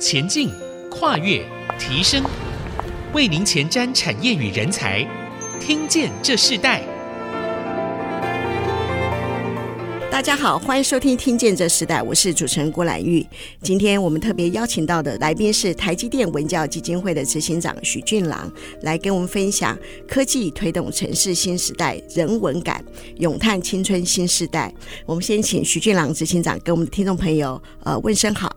前进、跨越、提升，为您前瞻产业与人才。听见这世代。大家好，欢迎收听《听见这时代》，我是主持人郭兰玉。今天我们特别邀请到的来宾是台积电文教基金会的执行长许俊郎，来跟我们分享科技推动城市新时代人文感，咏叹青春新时代。我们先请许俊郎执行长跟我们的听众朋友呃问声好。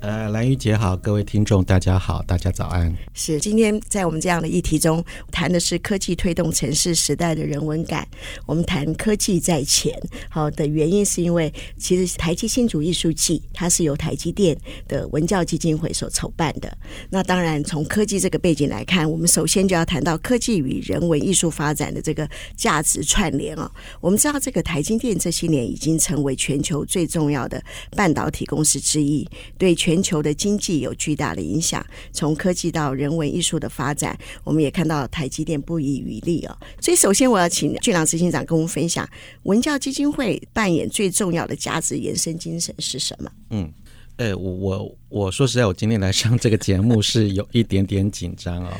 呃，兰玉姐好，各位听众大家好，大家早安。是，今天在我们这样的议题中谈的是科技推动城市时代的人文感。我们谈科技在前，好的原因是因为其实台积新竹艺术季它是由台积电的文教基金会所筹办的。那当然从科技这个背景来看，我们首先就要谈到科技与人文艺术发展的这个价值串联啊。我们知道这个台积电这些年已经成为全球最重要的半导体公司之一，对全全球的经济有巨大的影响，从科技到人文艺术的发展，我们也看到台积电不遗余力哦。所以，首先我要请俊朗执行长跟我们分享，文教基金会扮演最重要的价值延伸精神是什么？嗯。哎、欸，我我我说实在，我今天来上这个节目是有一点点紧张哦，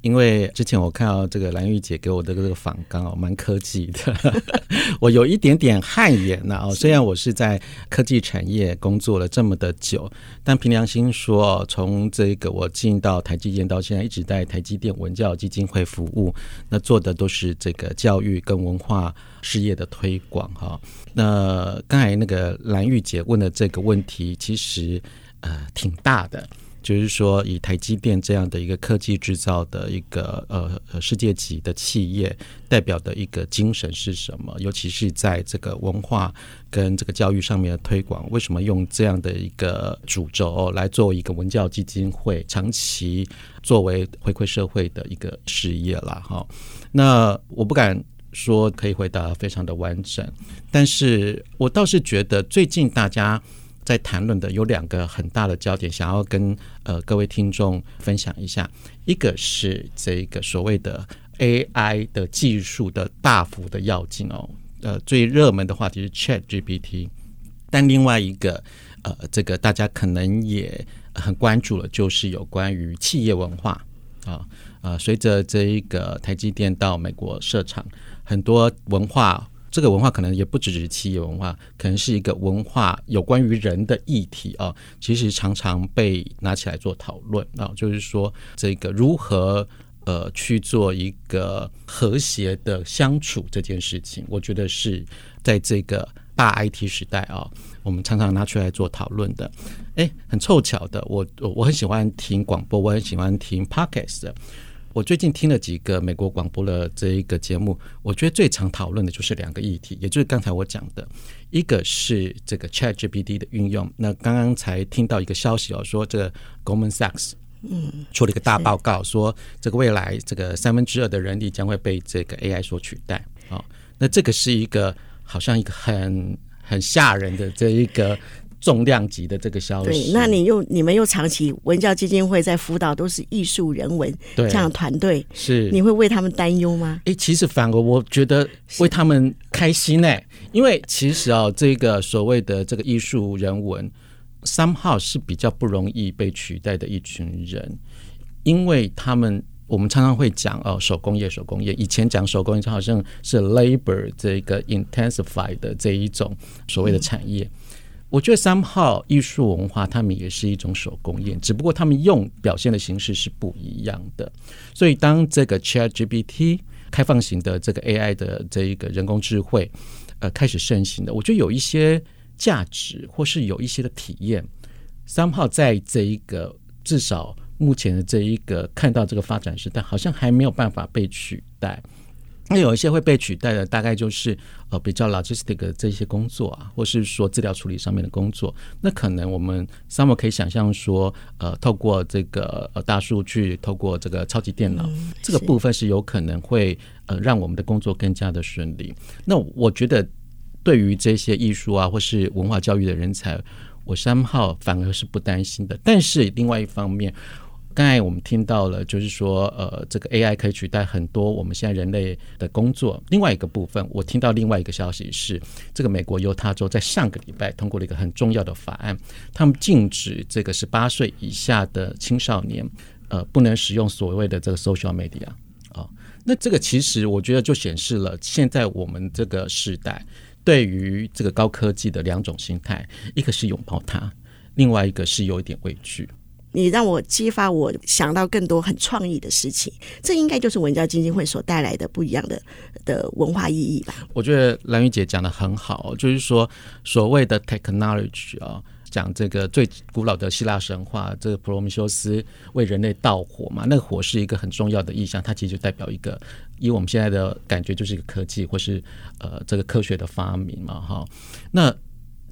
因为之前我看到这个蓝玉姐给我的这个访纲哦，蛮科技的，我有一点点汗颜呐哦。虽然我是在科技产业工作了这么的久，但凭良心说，从这个我进到台积电到现在，一直在台积电文教基金会服务，那做的都是这个教育跟文化事业的推广哈。那刚才那个兰玉姐问的这个问题，其实呃挺大的，就是说以台积电这样的一个科技制造的一个呃世界级的企业，代表的一个精神是什么？尤其是在这个文化跟这个教育上面的推广，为什么用这样的一个主轴来作为一个文教基金会长期作为回馈社会的一个事业了哈？那我不敢。说可以回答非常的完整，但是我倒是觉得最近大家在谈论的有两个很大的焦点，想要跟呃各位听众分享一下。一个是这个所谓的 AI 的技术的大幅的跃进哦，呃最热门的话题是 ChatGPT，但另外一个呃这个大家可能也很关注了，就是有关于企业文化啊。随着这一个台积电到美国设厂。很多文化，这个文化可能也不只是企业文化，可能是一个文化有关于人的议题啊。其实常常被拿起来做讨论啊，就是说这个如何呃去做一个和谐的相处这件事情，我觉得是在这个大 IT 时代啊，我们常常拿出来做讨论的。哎，很凑巧的，我我很喜欢听广播，我很喜欢听 Podcast。我最近听了几个美国广播的这一个节目，我觉得最常讨论的就是两个议题，也就是刚才我讲的，一个是这个 ChatGPT 的运用。那刚刚才听到一个消息哦，说这个 Goldman Sachs 嗯出了一个大报告，说这个未来这个三分之二的人力将会被这个 AI 所取代。哦，那这个是一个好像一个很很吓人的这一个。重量级的这个消息，对，那你又你们又长期文教基金会在辅导都是艺术人文这样的团队，是。你会为他们担忧吗？哎，其实反而我觉得为他们开心呢，因为其实啊，这个所谓的这个艺术人文，somehow 是比较不容易被取代的一群人，因为他们我们常常会讲哦，手工业，手工业，以前讲手工业好像是 labor 这个 intensify 的这一种所谓的产业。嗯我觉得三号艺术文化，他们也是一种手工业，只不过他们用表现的形式是不一样的。所以，当这个 ChatGPT 开放型的这个 AI 的这一个人工智慧呃开始盛行的，我觉得有一些价值，或是有一些的体验，三号在这一个至少目前的这一个看到这个发展时代，好像还没有办法被取代。那有一些会被取代的，大概就是呃比较 logistic 的这些工作啊，或是说资料处理上面的工作。那可能我们 summer 可以想象说，呃，透过这个呃大数据，透过这个超级电脑，嗯、这个部分是有可能会呃让我们的工作更加的顺利。那我觉得对于这些艺术啊或是文化教育的人才，我三号反而是不担心的。但是另外一方面，刚才我们听到了，就是说，呃，这个 AI 可以取代很多我们现在人类的工作。另外一个部分，我听到另外一个消息是，这个美国犹他州在上个礼拜通过了一个很重要的法案，他们禁止这个十八岁以下的青少年，呃，不能使用所谓的这个 social media 啊、哦。那这个其实我觉得就显示了现在我们这个时代对于这个高科技的两种心态，一个是拥抱它，另外一个是有一点畏惧。你让我激发我想到更多很创意的事情，这应该就是文教基金会所带来的不一样的的文化意义吧？我觉得兰屿姐讲得很好，就是说所谓的 technology 啊，讲这个最古老的希腊神话，这个普罗米修斯为人类盗火嘛，那个火是一个很重要的意象，它其实就代表一个，以我们现在的感觉就是一个科技或是呃这个科学的发明嘛，哈，那。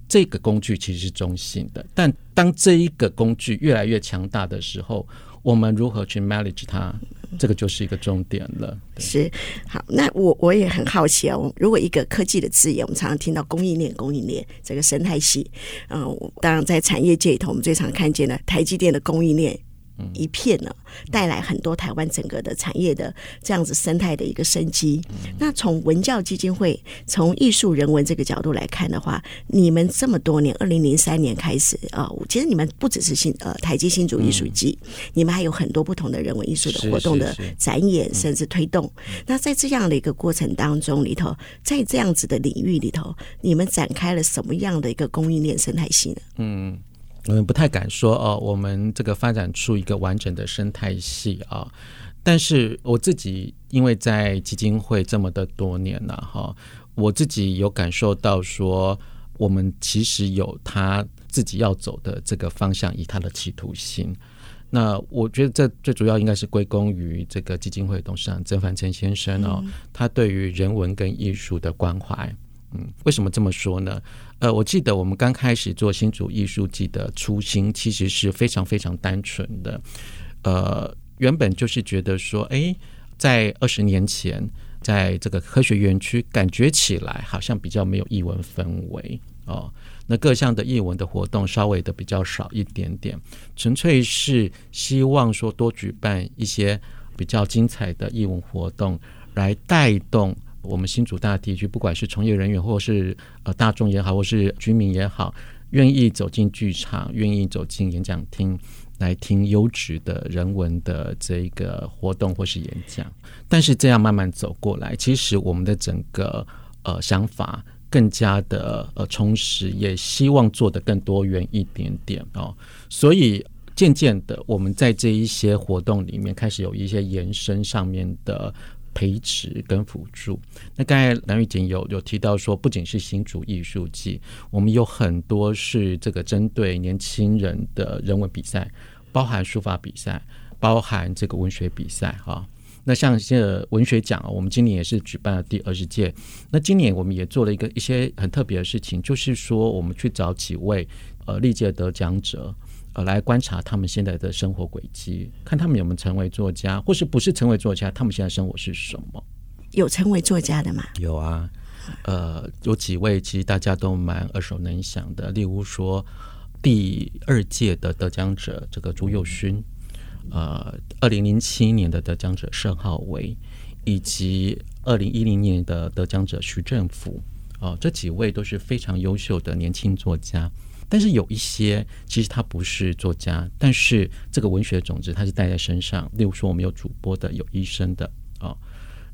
这个工具其实是中性的，但当这一个工具越来越强大的时候，我们如何去 manage 它，这个就是一个重点了。是，好，那我我也很好奇哦，如果一个科技的字眼，我们常常听到供应链、供应链这个生态系，嗯，当然在产业界里头，我们最常看见的台积电的供应链。一片呢，带来很多台湾整个的产业的这样子生态的一个生机。那从文教基金会从艺术人文这个角度来看的话，你们这么多年，二零零三年开始啊，其实你们不只是新呃台积新竹艺术季，你们还有很多不同的人文艺术的活动的展演，甚至推动。那在这样的一个过程当中里头，在这样子的领域里头，你们展开了什么样的一个供应链生态系呢？嗯。我们不太敢说哦，我们这个发展出一个完整的生态系啊。但是我自己因为在基金会这么的多年了哈，我自己有感受到说，我们其实有他自己要走的这个方向，以他的企图心。那我觉得这最主要应该是归功于这个基金会董事长曾凡成先生哦，他对于人文跟艺术的关怀。嗯，为什么这么说呢？呃，我记得我们刚开始做新竹艺术季的初心，其实是非常非常单纯的。呃，原本就是觉得说，哎，在二十年前，在这个科学园区，感觉起来好像比较没有艺文氛围哦。那各项的艺文的活动稍微的比较少一点点，纯粹是希望说多举办一些比较精彩的艺文活动，来带动。我们新竹大地区，不管是从业人员，或是呃大众也好，或是居民也好，愿意走进剧场，愿意走进演讲厅来听优质的人文的这个活动或是演讲。但是这样慢慢走过来，其实我们的整个呃想法更加的呃充实，也希望做得更多元一点点哦。所以渐渐的，我们在这一些活动里面开始有一些延伸上面的。培植跟辅助。那刚才兰屿姐有有提到说，不仅是新竹艺术季，我们有很多是这个针对年轻人的人文比赛，包含书法比赛，包含这个文学比赛哈。那像这个文学奖啊，我们今年也是举办了第二十届。那今年我们也做了一个一些很特别的事情，就是说我们去找几位呃历届得奖者。呃，来观察他们现在的生活轨迹，看他们有没有成为作家，或是不是成为作家，他们现在生活是什么？有成为作家的吗？有啊，呃，有几位其实大家都蛮耳熟能详的，例如说第二届的得奖者这个朱佑勋，呃，二零零七年的得奖者盛浩维，以及二零一零年的得奖者徐政甫，哦、呃，这几位都是非常优秀的年轻作家。但是有一些其实他不是作家，但是这个文学的种子他是带在身上。例如说，我们有主播的，有医生的啊、哦。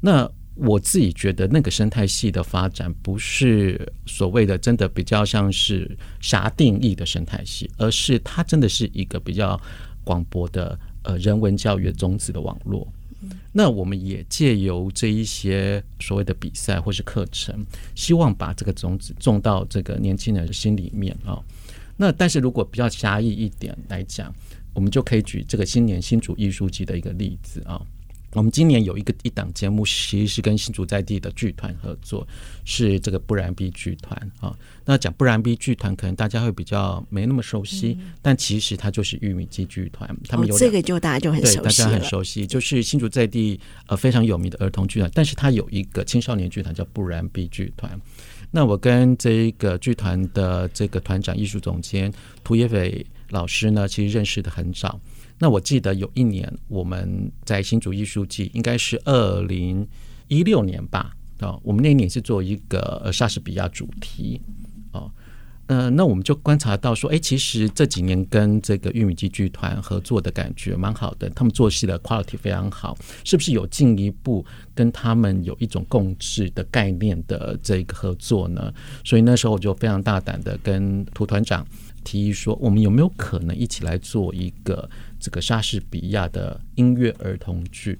那我自己觉得，那个生态系的发展不是所谓的真的比较像是啥定义的生态系，而是它真的是一个比较广博的呃人文教育的种子的网络。那我们也借由这一些所谓的比赛或是课程，希望把这个种子种到这个年轻人的心里面啊。那但是如果比较狭义一点来讲，我们就可以举这个新年新竹艺术季的一个例子啊。我们今年有一个一档节目，其实是跟新竹在地的剧团合作，是这个不然 B 剧团啊。那讲不然 B 剧团，可能大家会比较没那么熟悉，嗯、但其实它就是玉米鸡剧团。他们有、哦、这个就大家就很熟悉，对，大家很熟悉，就是新竹在地呃非常有名的儿童剧团，但是它有一个青少年剧团叫不然 B 剧团。那我跟这个剧团的这个团长、艺术总监涂野斐老师呢，其实认识的很早。那我记得有一年我们在新竹艺术季，应该是二零一六年吧，啊，我们那一年是做一个莎士比亚主题，呃，那我们就观察到说，哎，其实这几年跟这个玉米鸡剧团合作的感觉蛮好的，他们做戏的 quality 非常好，是不是有进一步跟他们有一种共治的概念的这个合作呢？所以那时候我就非常大胆的跟涂团长提议说，我们有没有可能一起来做一个这个莎士比亚的音乐儿童剧？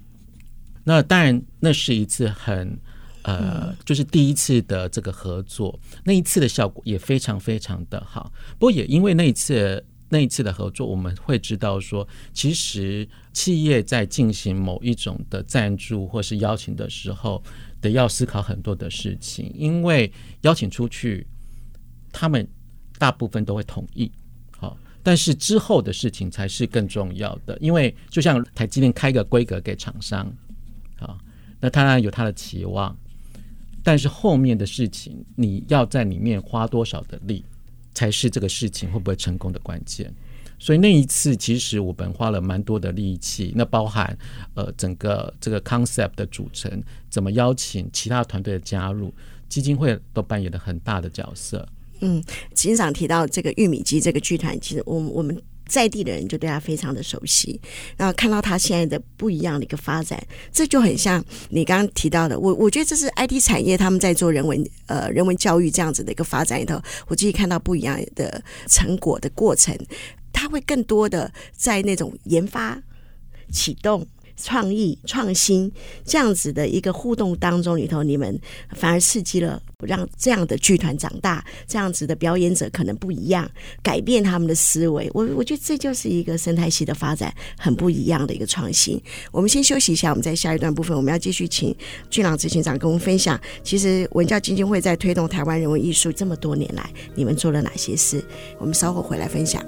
那当然，那是一次很。呃，就是第一次的这个合作，那一次的效果也非常非常的好。不过也因为那一次那一次的合作，我们会知道说，其实企业在进行某一种的赞助或是邀请的时候，得要思考很多的事情。因为邀请出去，他们大部分都会同意，好，但是之后的事情才是更重要的。因为就像台积电开个规格给厂商，好，那他当然有他的期望。但是后面的事情，你要在里面花多少的力，才是这个事情会不会成功的关键。所以那一次，其实我们花了蛮多的力气，那包含呃整个这个 concept 的组成，怎么邀请其他团队的加入，基金会都扮演了很大的角色。嗯，经常提到这个玉米鸡这个剧团，其实我我们。在地的人就对他非常的熟悉，然后看到他现在的不一样的一个发展，这就很像你刚刚提到的。我我觉得这是 IT 产业他们在做人文呃人文教育这样子的一个发展里头，我自己看到不一样的成果的过程，他会更多的在那种研发启动。创意创新这样子的一个互动当中里头，你们反而刺激了让这样的剧团长大，这样子的表演者可能不一样，改变他们的思维。我我觉得这就是一个生态系的发展，很不一样的一个创新。我们先休息一下，我们在下一段部分，我们要继续请俊朗执行长跟我们分享。其实文教基金会在推动台湾人文艺术这么多年来，你们做了哪些事？我们稍后回来分享。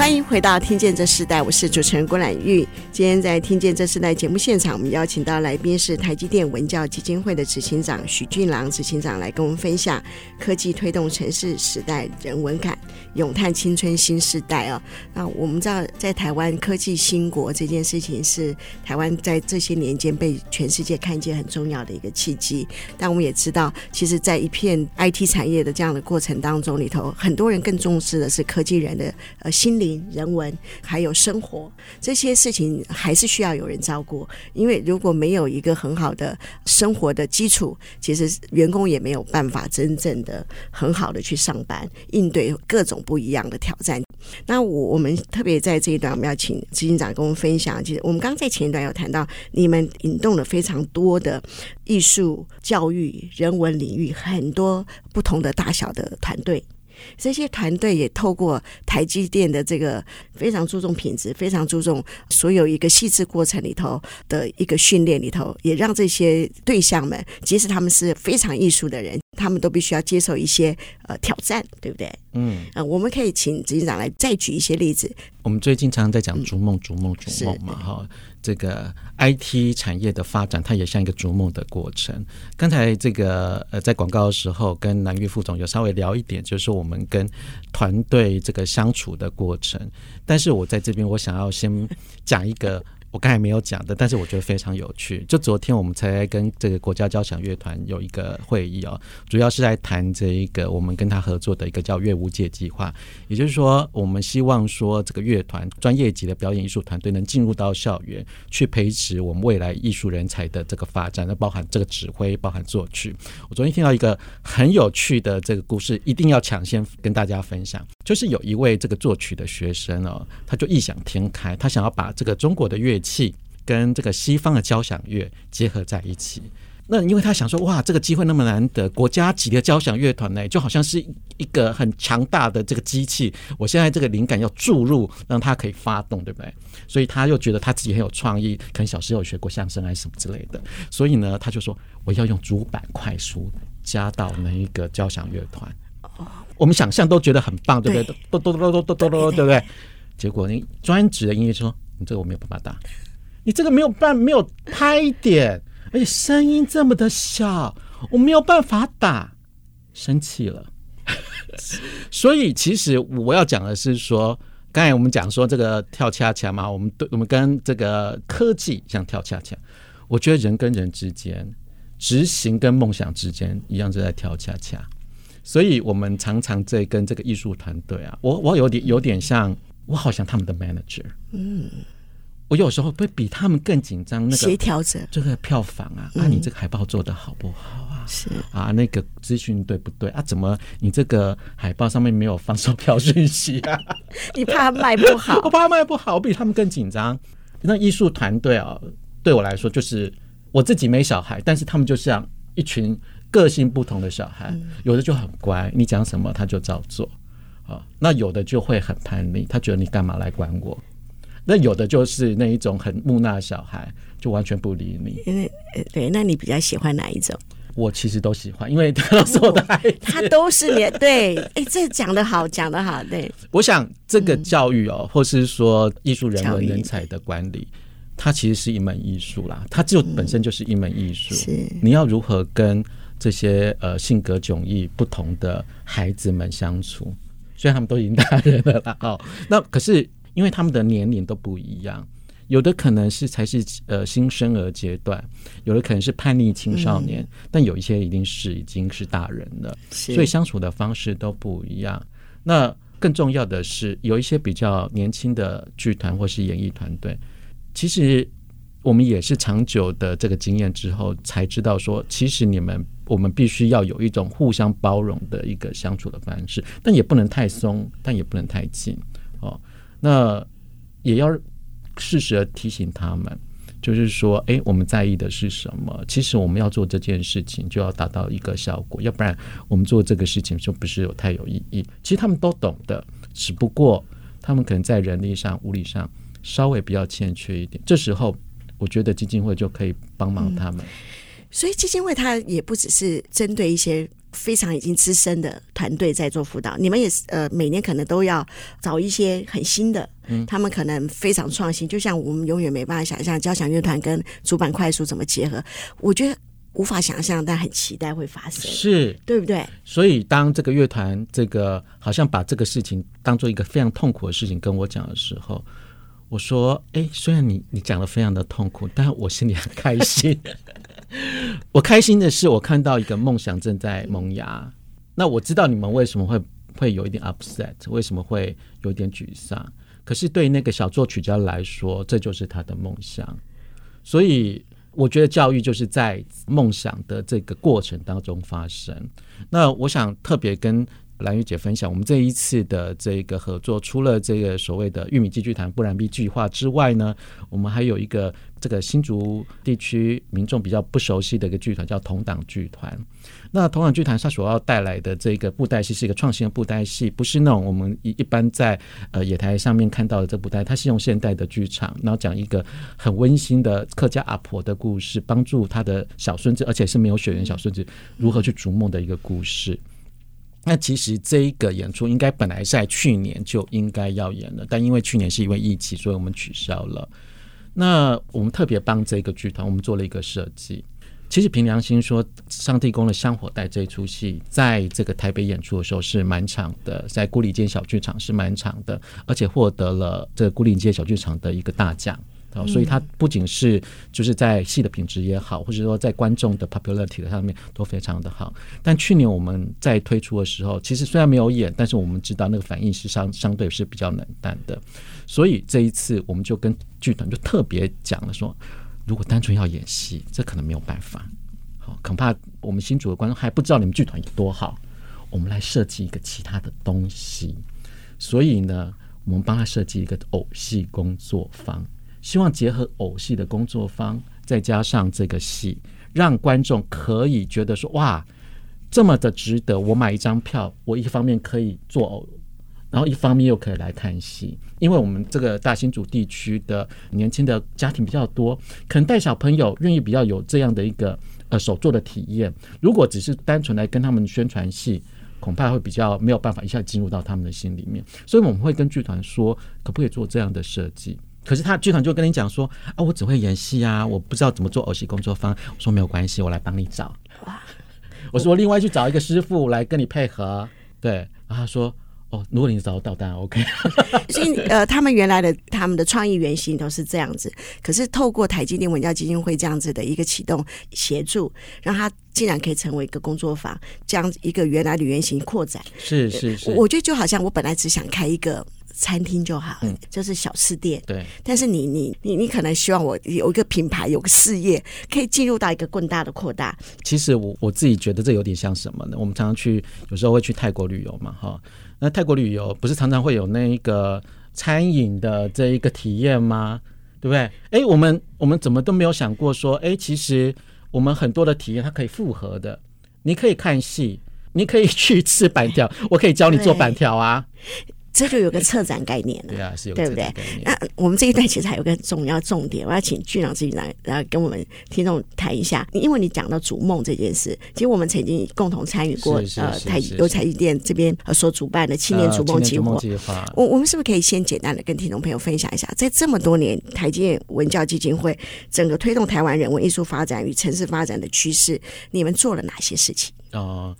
欢迎回到《听见这世代》，我是主持人郭兰玉。今天在《听见这时代》节目现场，我们邀请到来宾是台积电文教基金会的执行长许俊郎执行长来跟我们分享科技推动城市时代人文感，咏叹青春新时代哦。那我们知道，在台湾科技兴国这件事情是台湾在这些年间被全世界看见很重要的一个契机。但我们也知道，其实，在一片 IT 产业的这样的过程当中里头，很多人更重视的是科技人的呃心灵。人文还有生活这些事情还是需要有人照顾，因为如果没有一个很好的生活的基础，其实员工也没有办法真正的很好的去上班，应对各种不一样的挑战。那我我们特别在这一段，我们要请执行长跟我们分享。其实我们刚刚在前一段有谈到，你们引动了非常多的艺术、教育、人文领域很多不同的大小的团队。这些团队也透过台积电的这个非常注重品质、非常注重所有一个细致过程里头的一个训练里头，也让这些对象们，即使他们是非常艺术的人，他们都必须要接受一些呃挑战，对不对？嗯，呃，我们可以请执行长来再举一些例子。我们最近常常在讲逐梦、逐梦、逐梦嘛，哈。这个 IT 产业的发展，它也像一个逐梦的过程。刚才这个呃，在广告的时候，跟南玉副总有稍微聊一点，就是我们跟团队这个相处的过程。但是我在这边，我想要先讲一个。我刚才没有讲的，但是我觉得非常有趣。就昨天我们才跟这个国家交响乐团有一个会议哦，主要是在谈这一个我们跟他合作的一个叫“乐无界”计划。也就是说，我们希望说这个乐团专业级的表演艺术团队能进入到校园去培植我们未来艺术人才的这个发展，那包含这个指挥，包含作曲。我昨天听到一个很有趣的这个故事，一定要抢先跟大家分享。就是有一位这个作曲的学生哦，他就异想天开，他想要把这个中国的乐器跟这个西方的交响乐结合在一起。那因为他想说，哇，这个机会那么难得，国家级的交响乐团呢，就好像是一个很强大的这个机器。我现在这个灵感要注入，让他可以发动，对不对？所以他又觉得他自己很有创意，可能小时候有学过相声啊什么之类的。所以呢，他就说我要用主板快书加到那一个交响乐团。我们想象都觉得很棒，对不对？咚咚咚咚咚咚咚，对不对？结果你专职的音乐说，你这个我没有办法打，你这个没有办没有拍点，而且声音这么的小，我没有办法打，生气了。所以其实我要讲的是说，刚才我们讲说这个跳恰恰嘛，我们对我们跟这个科技像跳恰恰，我觉得人跟人之间，执行跟梦想之间一样，是在跳恰恰。所以我们常常在跟这个艺术团队啊，我我有点有点像，我好像他们的 manager，嗯，我有时候会比他们更紧张，那个协调者，这个票房啊，啊、你这个海报做的好不好啊？是啊，那个资讯对不对啊？怎么你这个海报上面没有放售票讯息啊？你怕卖不好？我怕卖不好，我比他们更紧张。那艺术团队啊，对我来说就是我自己没小孩，但是他们就像一群。个性不同的小孩，有的就很乖，你讲什么他就照做，啊，那有的就会很叛逆，他觉得你干嘛来管我？那有的就是那一种很木讷的小孩，就完全不理你。因为对，那你比较喜欢哪一种？我其实都喜欢，因为他都是我的孩子，他都是你对。哎，这讲的好，讲的好。对，我想这个教育哦，或是说艺术人文人才的管理，它其实是一门艺术啦，它就本身就是一门艺术。是，你要如何跟这些呃性格迥异不同的孩子们相处，虽然他们都已经大人了啦，哦，那可是因为他们的年龄都不一样，有的可能是才是呃新生儿阶段，有的可能是叛逆青少年，嗯、但有一些一定是已经是大人了，所以相处的方式都不一样。那更重要的是，有一些比较年轻的剧团或是演艺团队，其实我们也是长久的这个经验之后才知道说，其实你们。我们必须要有一种互相包容的一个相处的方式，但也不能太松，但也不能太紧哦。那也要适时的提醒他们，就是说，哎，我们在意的是什么？其实我们要做这件事情，就要达到一个效果，要不然我们做这个事情就不是有太有意义。其实他们都懂的，只不过他们可能在人力上、物力上稍微比较欠缺一点。这时候，我觉得基金会就可以帮忙他们。嗯所以基金会它也不只是针对一些非常已经资深的团队在做辅导，你们也是呃每年可能都要找一些很新的，嗯，他们可能非常创新，就像我们永远没办法想象交响乐团跟主板快速怎么结合，我觉得无法想象，但很期待会发生，是对不对？所以当这个乐团这个好像把这个事情当做一个非常痛苦的事情跟我讲的时候。我说：“哎，虽然你你讲的非常的痛苦，但我心里很开心。我开心的是，我看到一个梦想正在萌芽。那我知道你们为什么会会有一点 upset，为什么会有点沮丧。可是对那个小作曲家来说，这就是他的梦想。所以我觉得教育就是在梦想的这个过程当中发生。那我想特别跟。”蓝玉姐分享，我们这一次的这个合作，除了这个所谓的玉米记剧团不然 B 计划之外呢，我们还有一个这个新竹地区民众比较不熟悉的一个剧团，叫同党剧团。那同党剧团它所要带来的这个布袋戏是一个创新的布袋戏，不是那种我们一一般在呃野台上面看到的这布袋，它是用现代的剧场，然后讲一个很温馨的客家阿婆的故事，帮助他的小孙子，而且是没有血缘小孙子如何去逐梦的一个故事。那其实这一个演出应该本来在去年就应该要演了，但因为去年是因为疫情，所以我们取消了。那我们特别帮这个剧团，我们做了一个设计。其实凭良心说，上帝宫的香火带这一出戏，在这个台北演出的时候是蛮长的，在孤岭街小剧场是蛮长的，而且获得了这个牯岭街小剧场的一个大奖。所以它不仅是就是在戏的品质也好，或者说在观众的 popularity 上面都非常的好。但去年我们在推出的时候，其实虽然没有演，但是我们知道那个反应是相相对是比较冷淡的。所以这一次我们就跟剧团就特别讲了说，如果单纯要演戏，这可能没有办法。好，恐怕我们新组的观众还不知道你们剧团有多好。我们来设计一个其他的东西。所以呢，我们帮他设计一个偶戏工作坊。希望结合偶戏的工作方，再加上这个戏，让观众可以觉得说：哇，这么的值得！我买一张票，我一方面可以做偶，然后一方面又可以来看戏。因为我们这个大新竹地区的年轻的家庭比较多，可能带小朋友愿意比较有这样的一个呃手作的体验。如果只是单纯来跟他们宣传戏，恐怕会比较没有办法一下进入到他们的心里面。所以我们会跟剧团说，可不可以做这样的设计？可是他剧团就跟你讲说啊，我只会演戏啊，我不知道怎么做偶戏工作坊。我说没有关系，我来帮你找。哇，我说另外去找一个师傅来跟你配合。对，然后他说。哦，如果你找到，当然 OK。所以呃，他们原来的他们的创意原型都是这样子，可是透过台积电文教基金会这样子的一个启动协助，让他竟然可以成为一个工作坊，这样一个原来的原型扩展。是是是，我觉得就好像我本来只想开一个餐厅就好，嗯，就是小吃店。对。但是你你你你可能希望我有一个品牌，有个事业，可以进入到一个更大的扩大。其实我我自己觉得这有点像什么呢？我们常常去，有时候会去泰国旅游嘛，哈。那泰国旅游不是常常会有那一个餐饮的这一个体验吗？对不对？哎，我们我们怎么都没有想过说，哎，其实我们很多的体验它可以复合的。你可以看戏，你可以去吃板条，我可以教你做板条啊。这就有个策展概念了，对啊，是有对不对？那我们这一代其实还有个重要重点，我要请俊朗执行长来跟我们听众谈一下。因为你讲到逐梦这件事，其实我们曾经共同参与过，呃，台由台积电这边所主办的青年逐梦计划。我我们是不是可以先简单的跟听众朋友分享一下，在这么多年台积电文教基金会整个推动台湾人文艺术发展与城市发展的趋势，你们做了哪些事情？哦。呃，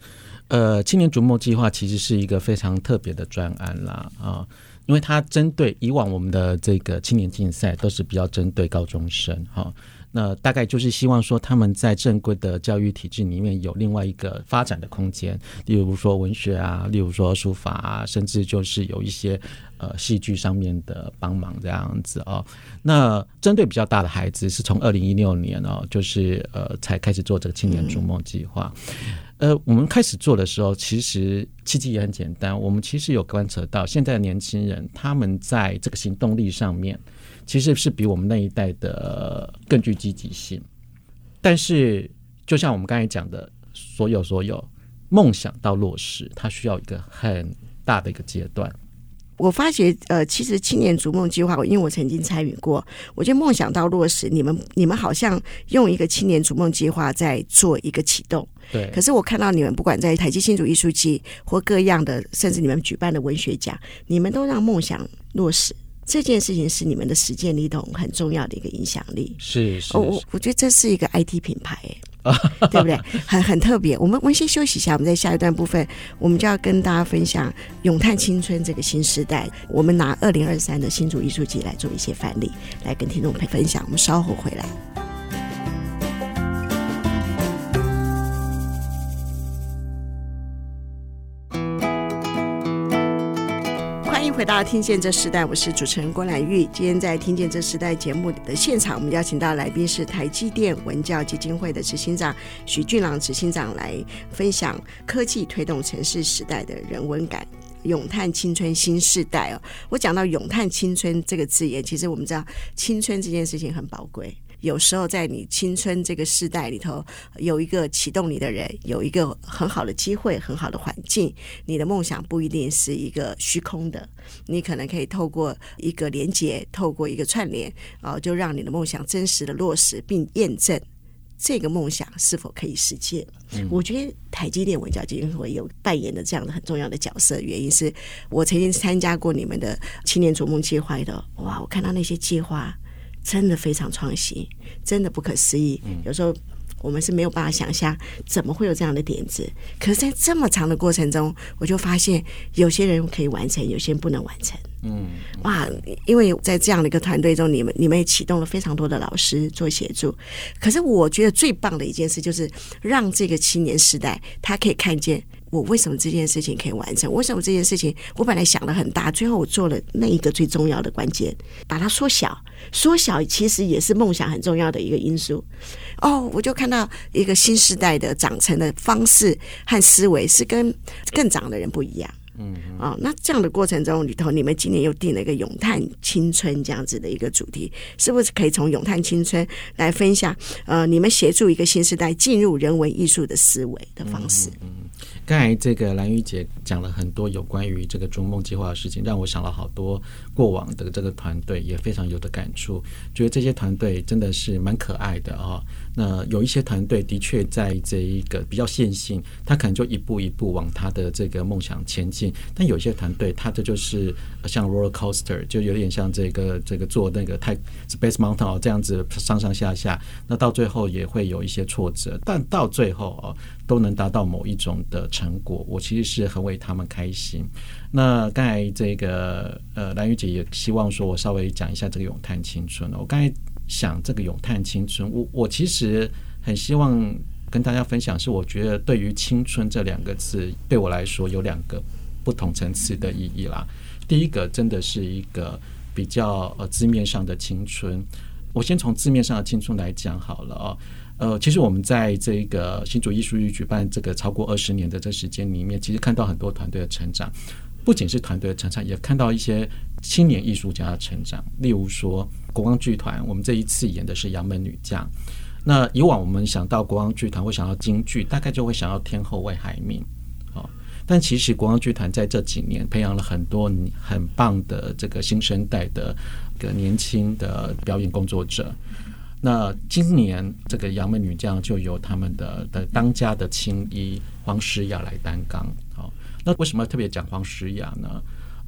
呃青年逐梦计划其实是一个非常特别的专案啦，啊，因为它针对以往我们的这个青年竞赛都是比较针对高中生，哈，那大概就是希望说他们在正规的教育体制里面有另外一个发展的空间，例如说文学啊，例如说书法啊，甚至就是有一些呃戏剧上面的帮忙这样子哦。那针对比较大的孩子，是从二零一六年哦，就是呃才开始做这个青年逐梦计划。呃，我们开始做的时候，其实契机也很简单。我们其实有观察到，现在的年轻人他们在这个行动力上面，其实是比我们那一代的更具积极性。但是，就像我们刚才讲的，所有所有梦想到落实，它需要一个很大的一个阶段。我发觉，呃，其实青年逐梦计划，因为我曾经参与过，我觉得梦想到落实，你们你们好像用一个青年逐梦计划在做一个启动。对。可是我看到你们不管在台积新竹艺术季或各样的，甚至你们举办的文学奖，你们都让梦想落实这件事情是你们的实践力都很重要的一个影响力。是是。我、哦、我觉得这是一个 IT 品牌。对不对？很很特别。我们我们先休息一下，我们在下一段部分，我们就要跟大家分享咏叹青春这个新时代。我们拿二零二三的新竹艺术季来做一些范例，来跟听众朋友分享。我们稍后回来。回到听见这时代，我是主持人郭兰玉。今天在听见这时代节目的现场，我们邀请到来宾是台积电文教基金会的执行长许俊朗执行长来分享科技推动城市时代的人文感，咏叹青春新时代哦。我讲到咏叹青春这个字眼，其实我们知道青春这件事情很宝贵。有时候在你青春这个世代里头，有一个启动你的人，有一个很好的机会、很好的环境，你的梦想不一定是一个虚空的，你可能可以透过一个连接，透过一个串联，啊，就让你的梦想真实的落实，并验证这个梦想是否可以实现。我觉得台积电文教基金会有扮演的这样的很重要的角色，原因是我曾经参加过你们的青年逐梦计划的，哇，我看到那些计划。真的非常创新，真的不可思议。有时候我们是没有办法想象，怎么会有这样的点子。可是，在这么长的过程中，我就发现有些人可以完成，有些人不能完成。嗯，哇！因为在这样的一个团队中，你们你们也启动了非常多的老师做协助。可是，我觉得最棒的一件事就是让这个青年时代他可以看见。我为什么这件事情可以完成？为什么这件事情我本来想的很大，最后我做了那一个最重要的关键，把它缩小。缩小其实也是梦想很重要的一个因素。哦，我就看到一个新时代的长成的方式和思维是跟更长的人不一样。嗯，哦，那这样的过程中里头，你们今年又定了一个咏叹青春这样子的一个主题，是不是可以从咏叹青春来分享？呃，你们协助一个新时代进入人文艺术的思维的方式？嗯。嗯刚才这个兰玉姐讲了很多有关于这个逐梦计划的事情，让我想了好多过往的这个团队，也非常有的感触。觉得这些团队真的是蛮可爱的啊、哦。那有一些团队的确在这一个比较线性，他可能就一步一步往他的这个梦想前进。但有些团队，他的就是像 roller coaster，就有点像这个这个做那个太 Space Mountain 这样子上上下下。那到最后也会有一些挫折，但到最后哦，都能达到某一种的成果。我其实是很为他们开心。那刚才这个呃兰屿姐也希望说我稍微讲一下这个咏叹青春。我刚才。想这个咏叹青春，我我其实很希望跟大家分享，是我觉得对于青春这两个字，对我来说有两个不同层次的意义啦。第一个真的是一个比较呃字面上的青春，我先从字面上的青春来讲好了哦。呃，其实我们在这个新竹艺术剧举办这个超过二十年的这时间里面，其实看到很多团队的成长。不仅是团队的成长，也看到一些青年艺术家的成长。例如说，国光剧团，我们这一次演的是《杨门女将》。那以往我们想到国光剧团会想到京剧，大概就会想到天后魏海敏。哦，但其实国光剧团在这几年培养了很多很棒的这个新生代的个年轻的表演工作者。那今年这个《杨门女将》就由他们的的当家的青衣黄诗雅来担纲。好那为什么要特别讲黄诗雅呢？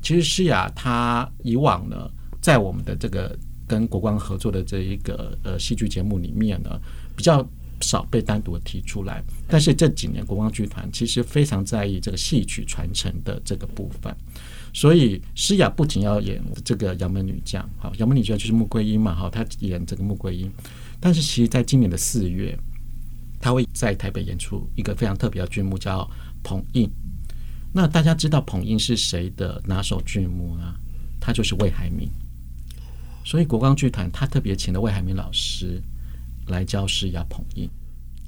其实诗雅她以往呢，在我们的这个跟国光合作的这一个呃戏剧节目里面呢，比较少被单独提出来。但是这几年国光剧团其实非常在意这个戏曲传承的这个部分，所以诗雅不仅要演这个杨门女将，好，杨门女将就是穆桂英嘛，哈，她演这个穆桂英。但是其实在今年的四月，她会在台北演出一个非常特别的剧目，叫《捧印》。那大家知道捧印是谁的拿手剧目啊？他就是魏海敏，所以国光剧团他特别请了魏海敏老师来教诗要捧印，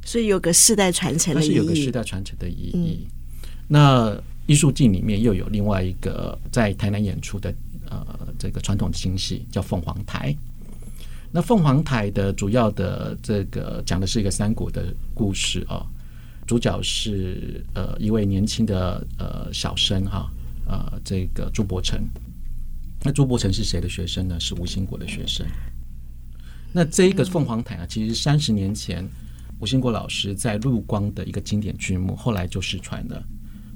所以有个世代传承的意义。是有个世代传承的意义。嗯、那艺术季里面又有另外一个在台南演出的呃这个传统新戏叫凤凰台。那凤凰台的主要的这个讲的是一个三国的故事啊。主角是呃一位年轻的呃小生哈，呃这个朱伯承。那朱伯承是谁的学生呢？是吴兴国的学生。那这一个凤凰台啊，其实三十年前吴兴国老师在陆光的一个经典剧目，后来就失传了。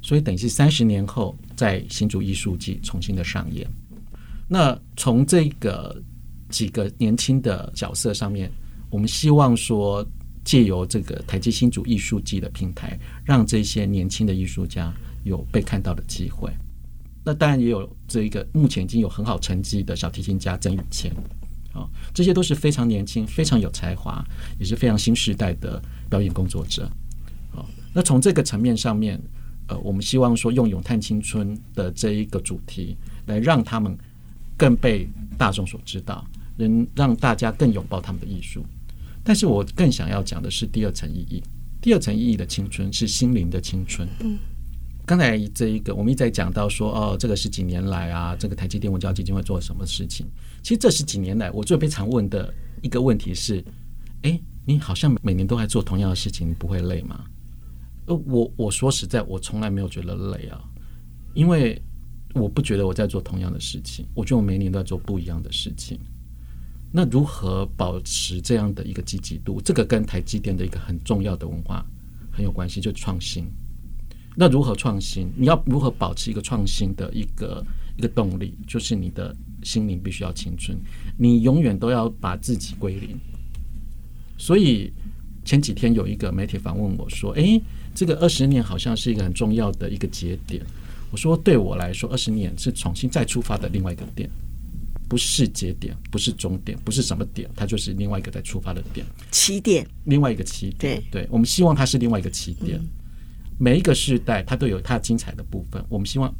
所以等于是三十年后在新竹艺术季重新的上演。那从这个几个年轻的角色上面，我们希望说。借由这个台积新竹艺术季的平台，让这些年轻的艺术家有被看到的机会。那当然也有这一个目前已经有很好成绩的小提琴家曾宇谦，啊，这些都是非常年轻、非常有才华，也是非常新时代的表演工作者。啊，那从这个层面上面，呃，我们希望说用咏叹青春的这一个主题，来让他们更被大众所知道，能让大家更拥抱他们的艺术。但是我更想要讲的是第二层意义。第二层意义的青春是心灵的青春。嗯，刚才这一个我们一直在讲到说，哦，这个十几年来啊，这个台积电文教基金会做了什么事情？其实这十几年来，我最被常问的一个问题是：哎，你好像每年都在做同样的事情，你不会累吗？呃，我我说实在，我从来没有觉得累啊，因为我不觉得我在做同样的事情，我觉得我每年都在做不一样的事情。那如何保持这样的一个积极度？这个跟台积电的一个很重要的文化很有关系，就创新。那如何创新？你要如何保持一个创新的一个一个动力？就是你的心灵必须要青春，你永远都要把自己归零。所以前几天有一个媒体访问我说：“诶，这个二十年好像是一个很重要的一个节点。”我说：“对我来说，二十年是重新再出发的另外一个点。”不是节点，不是终点，不是什么点，它就是另外一个在出发的点，起点，另外一个起点。对，对，我们希望它是另外一个起点。嗯、每一个时代，它都有它精彩的部分。我们希望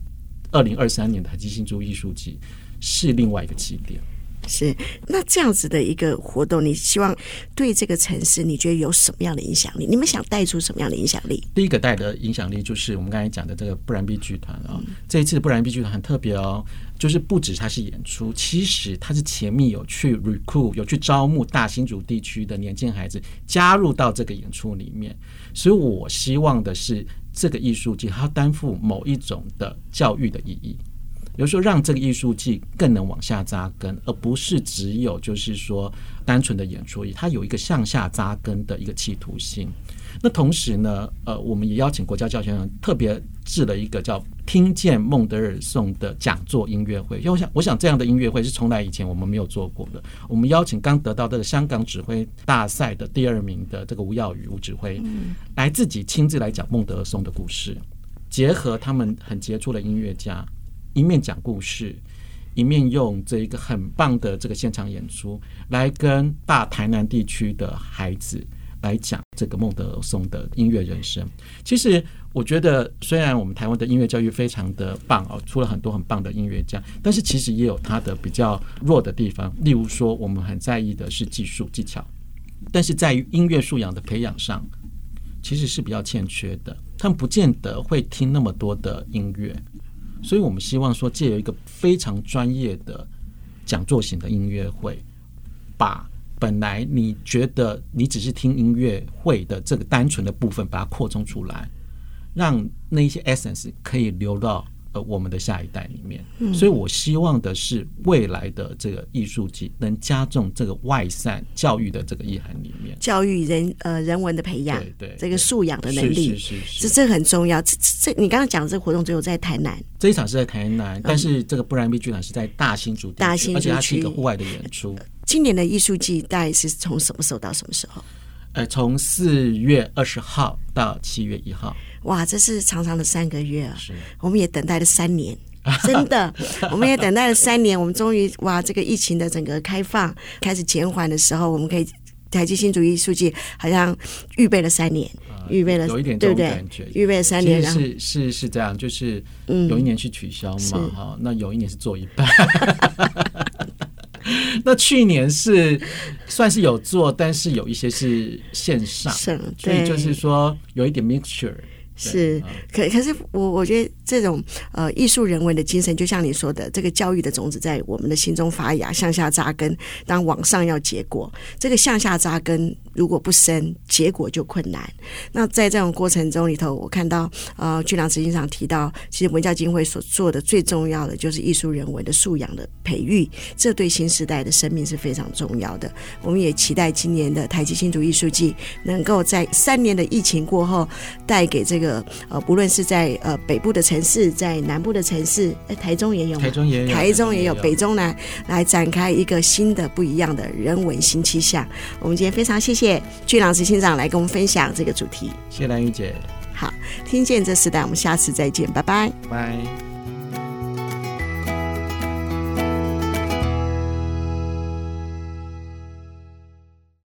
二零二三年的台积新竹艺术季是另外一个起点。是，那这样子的一个活动，你希望对这个城市，你觉得有什么样的影响力？你们想带出什么样的影响力？第一个带的影响力就是我们刚才讲的这个不然 B 剧团啊，这一次的不然 B 剧团很特别哦，就是不止它是演出，其实它是前面有去 recruit，有去招募大新竹地区的年轻孩子加入到这个演出里面，所以我希望的是这个艺术节它担负某一种的教育的意义。比如说让这个艺术季更能往下扎根，而不是只有就是说单纯的演出，它有一个向下扎根的一个企图性。那同时呢，呃，我们也邀请国家教学院特别制了一个叫“听见孟德尔颂”的讲座音乐会。因为我想，我想这样的音乐会是从来以前我们没有做过的。我们邀请刚得到这个香港指挥大赛的第二名的这个吴耀宇吴指挥，来自己亲自来讲孟德尔颂的故事，结合他们很杰出的音乐家，一面讲故事，一面用这一个很棒的这个现场演出，来跟大台南地区的孩子。来讲这个孟德松的音乐人生，其实我觉得，虽然我们台湾的音乐教育非常的棒哦，出了很多很棒的音乐家，但是其实也有它的比较弱的地方。例如说，我们很在意的是技术技巧，但是在于音乐素养的培养上，其实是比较欠缺的。他们不见得会听那么多的音乐，所以我们希望说，借由一个非常专业的讲座型的音乐会，把。本来你觉得你只是听音乐会的这个单纯的部分，把它扩充出来，让那些 essence 可以流到呃我们的下一代里面。所以我希望的是未来的这个艺术季能加重这个外散教育的这个意涵里面，教育人呃人文的培养，对对，这个素养的能力，是是是，这这很重要。这这你刚刚讲的这个活动只有在台南，这一场是在台南，但是这个布兰 B 剧场是在大新竹地区，大兴区，而且它是一个户外的演出。今年的艺术季大概是从什么时候到什么时候？呃，从四月二十号到七月一号。哇，这是长长的三个月啊！是，我们也等待了三年，真的，我们也等待了三年。我们终于哇，这个疫情的整个开放开始减缓的时候，我们可以台积新主义数据好像预备了三年，预备了有一点这种感觉，预备了三年，是是是这样，就是有一年是取消嘛，哈、嗯，那有一年是做一半。那去年是算是有做，但是有一些是线上，所以就是说有一点 mixture。是，可可是我我觉得这种呃艺术人文的精神，就像你说的，这个教育的种子在我们的心中发芽，向下扎根，当往上要结果，这个向下扎根如果不深，结果就困难。那在这种过程中里头，我看到呃，俊良执行长提到，其实文教基金会所做的最重要的就是艺术人文的素养的培育，这对新时代的生命是非常重要的。我们也期待今年的台积新竹艺术季能够在三年的疫情过后，带给这个。呃，不论是在呃北部的城市，在南部的城市，哎，台中也有，台中也有，台中也有，北中南来展开一个新的不一样的人文新气象。我们今天非常谢谢俊朗执行长来跟我们分享这个主题。谢谢兰玉姐。好，听见这时代，我们下次再见，拜拜。拜。